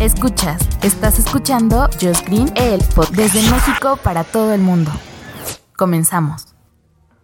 Escuchas, estás escuchando Just Green, el podcast desde México para todo el mundo. Comenzamos.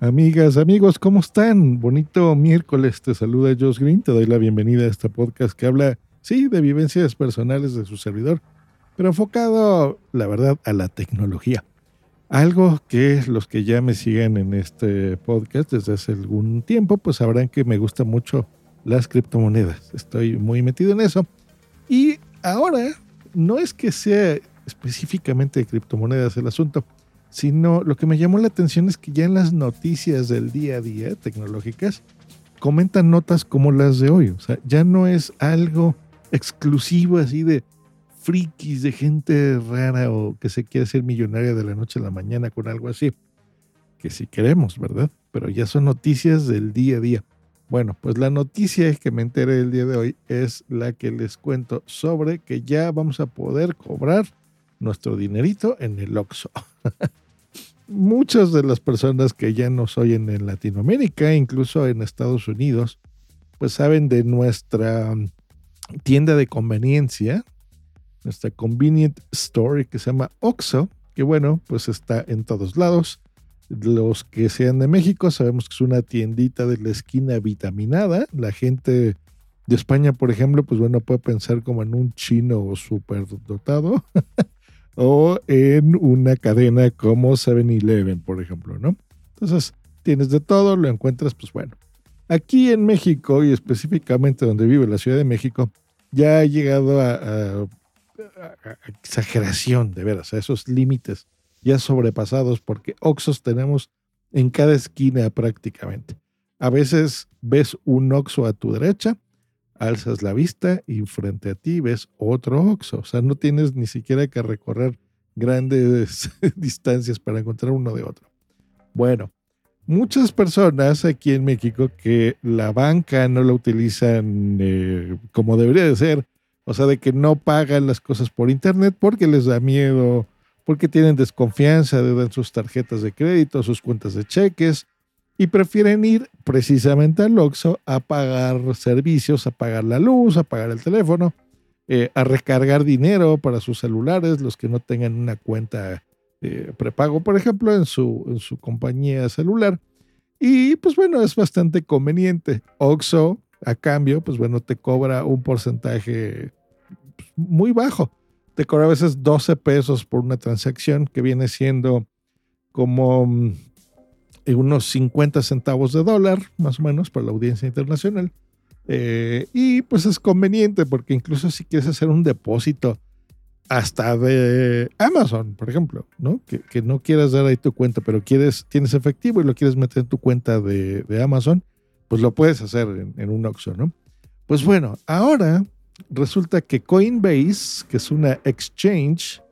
Amigas, amigos, ¿cómo están? Bonito miércoles, te saluda Josh Green, te doy la bienvenida a este podcast que habla, sí, de vivencias personales de su servidor, pero enfocado, la verdad, a la tecnología. Algo que los que ya me siguen en este podcast desde hace algún tiempo, pues sabrán que me gustan mucho las criptomonedas. Estoy muy metido en eso. Y ahora, no es que sea específicamente de criptomonedas el asunto, sino lo que me llamó la atención es que ya en las noticias del día a día tecnológicas comentan notas como las de hoy. O sea, ya no es algo exclusivo así de frikis, de gente rara o que se quiere ser millonaria de la noche a la mañana con algo así. Que sí queremos, ¿verdad? Pero ya son noticias del día a día. Bueno, pues la noticia que me enteré el día de hoy es la que les cuento sobre que ya vamos a poder cobrar nuestro dinerito en el Oxxo. muchas de las personas que ya nos oyen en Latinoamérica, incluso en Estados Unidos, pues saben de nuestra mm, tienda de conveniencia, nuestra convenient store que se llama Oxxo, que bueno, pues está en todos lados. Los que sean de México sabemos que es una tiendita de la esquina vitaminada. La gente de España, por ejemplo, pues bueno, puede pensar como en un chino súper dotado. o en una cadena como 7-Eleven, por ejemplo, ¿no? Entonces, tienes de todo, lo encuentras, pues bueno. Aquí en México y específicamente donde vive la Ciudad de México, ya ha llegado a, exageración, de veras, a esos límites ya sobrepasados, porque Oxos tenemos en cada esquina prácticamente. A veces ves un Oxo a tu derecha alzas la vista y frente a ti ves otro Oxxo. O sea, no tienes ni siquiera que recorrer grandes distancias para encontrar uno de otro. Bueno, muchas personas aquí en México que la banca no la utilizan eh, como debería de ser, o sea, de que no pagan las cosas por internet porque les da miedo, porque tienen desconfianza de sus tarjetas de crédito, sus cuentas de cheques, y prefieren ir precisamente al Oxxo a pagar servicios, a pagar la luz, a pagar el teléfono, eh, a recargar dinero para sus celulares, los que no tengan una cuenta eh, prepago, por ejemplo, en su, en su compañía celular. Y pues bueno, es bastante conveniente. Oxxo, a cambio, pues bueno, te cobra un porcentaje pues, muy bajo. Te cobra a veces 12 pesos por una transacción que viene siendo como mm, unos 50 centavos de dólar, más o menos, para la audiencia internacional. Eh, y pues es conveniente porque incluso si quieres hacer un depósito hasta de Amazon, por ejemplo, ¿no? Que, no quieras dar ahí tu cuenta, pero quieres, tienes efectivo y lo quieres meter en tu cuenta de, Amazon, pues lo puedes hacer en, en, un Oxxo, ¿no? Pues bueno, ahora resulta que Coinbase, que es una exchange,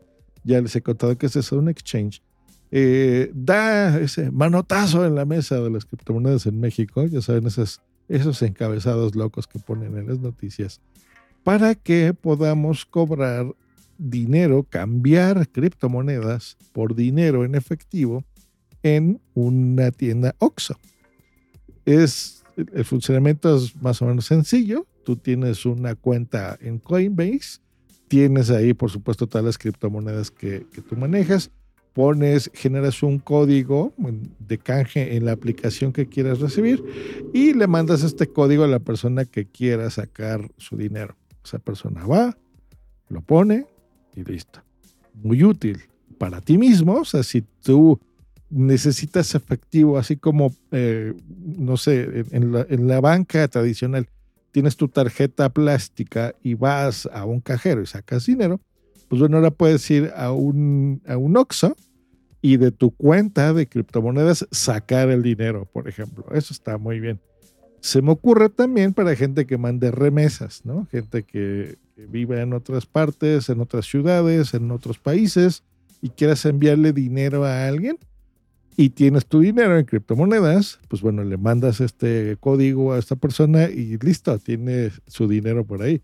ya les he contado que es eso, un exchange, eh, da ese manotazo en la mesa de las criptomonedas en México, ya saben, esos, esos encabezados locos que ponen en las noticias, para que podamos cobrar dinero, cambiar criptomonedas por dinero en efectivo en una tienda OXO. Es, el funcionamiento es más o menos sencillo. Tú tienes una cuenta en Coinbase, tienes ahí, por supuesto, todas las criptomonedas que, que tú manejas pones, generas un código de canje en la aplicación que quieras recibir y le mandas este código a la persona que quiera sacar su dinero. Esa persona va, lo pone y listo. Muy útil para ti mismo, o sea, si tú necesitas efectivo, así como, eh, no sé, en la, en la banca tradicional, tienes tu tarjeta plástica y vas a un cajero y sacas dinero, pues bueno, ahora puedes ir a un, a un OXXO y de tu cuenta de criptomonedas sacar el dinero, por ejemplo. Eso está muy bien. Se me ocurre también para gente que mande remesas, ¿no? Gente que, que vive en otras partes, en otras ciudades, en otros países y quieras enviarle dinero a alguien y tienes tu dinero en criptomonedas, pues bueno, le mandas este código a esta persona y listo, tiene su dinero por ahí.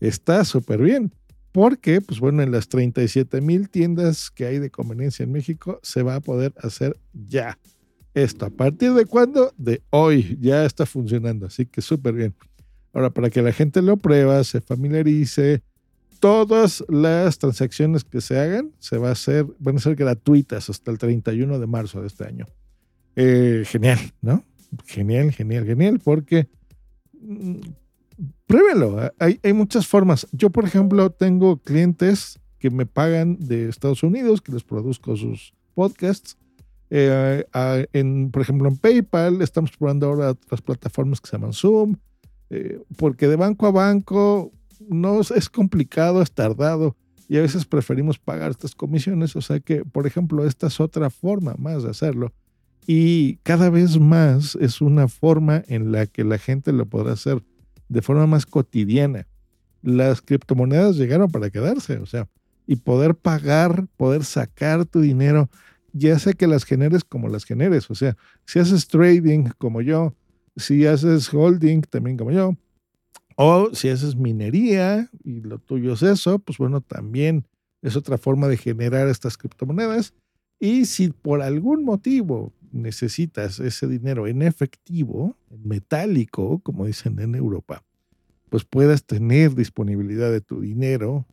Está súper bien. Porque, pues bueno, en las 37 mil tiendas que hay de conveniencia en México se va a poder hacer ya. Esto, ¿a partir de cuándo? De hoy, ya está funcionando, así que súper bien. Ahora, para que la gente lo prueba, se familiarice, todas las transacciones que se hagan se va a hacer, van a ser gratuitas hasta el 31 de marzo de este año. Eh, genial, ¿no? Genial, genial, genial, porque mm, pruébelo. Hay, hay muchas formas. Yo, por ejemplo, tengo clientes que me pagan de Estados Unidos, que les produzco sus podcasts. Eh, en, por ejemplo, en PayPal, estamos probando ahora otras plataformas que se llaman Zoom, eh, porque de banco a banco no es, complicado, es tardado y a veces preferimos pagar estas comisiones. O sea que, por ejemplo, esta es otra forma más de hacerlo. Y cada vez más es una forma en la que la gente lo podrá hacer de forma más cotidiana. Las criptomonedas llegaron para quedarse, o sea, y poder pagar, poder sacar tu dinero, ya sea que las generes como las generes, o sea, si haces trading como yo, si haces holding también como yo, o si haces minería y lo tuyo es eso, pues bueno, también es otra forma de generar estas criptomonedas. Y si por algún motivo necesitas ese dinero en efectivo, metálico, como dicen en Europa, pues puedas tener disponibilidad de tu dinero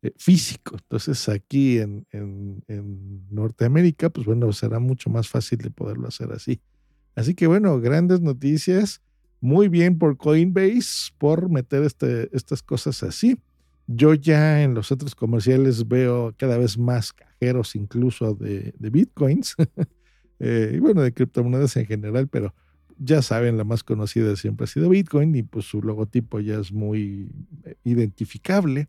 eh, físico. Entonces aquí en, en, en Norteamérica, pues bueno, será mucho más fácil de poderlo hacer así. Así que bueno, grandes noticias. Muy bien por Coinbase por meter este, estas cosas así. Yo ya en los otros comerciales veo cada vez más cajeros incluso de, de bitcoins eh, y bueno, de criptomonedas en general, pero ya saben, la más conocida siempre ha sido Bitcoin y pues su logotipo ya es muy eh, identificable.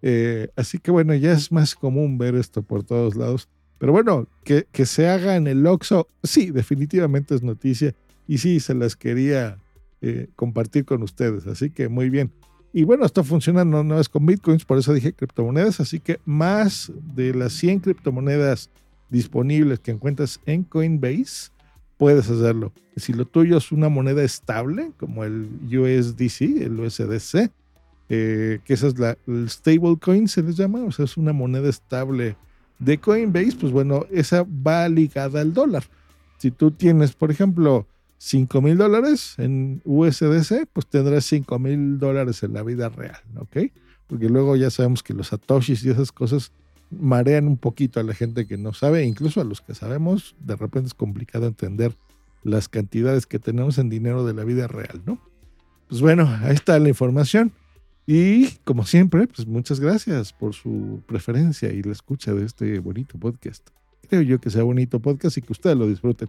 Eh, así que bueno, ya es más común ver esto por todos lados. Pero bueno, que, que se haga en el Oxxo, sí, definitivamente es noticia. Y sí, se las quería eh, compartir con ustedes. Así que muy bien. Y bueno, esto funciona no, es con bitcoins, por eso dije criptomonedas. Así que más de las 100 criptomonedas disponibles que encuentras en Coinbase, puedes hacerlo. Si lo tuyo es una moneda estable, como el USDC, el USDC, eh, que esa es la stablecoin, se les llama, o sea, es una moneda estable de Coinbase, pues bueno, esa va ligada al dólar. Si tú tienes, por ejemplo, 5 mil dólares en USDC, pues tendrás 5 mil dólares en la vida real, ¿ok? Porque luego ya sabemos que los satoshis y esas cosas marean un poquito a la gente que no sabe, incluso a los que sabemos, de repente es complicado entender las cantidades que tenemos en dinero de la vida real, ¿no? Pues bueno, ahí está la información. Y como siempre, pues muchas gracias por su preferencia y la escucha de este bonito podcast. Creo yo que sea bonito podcast y que ustedes lo disfruten.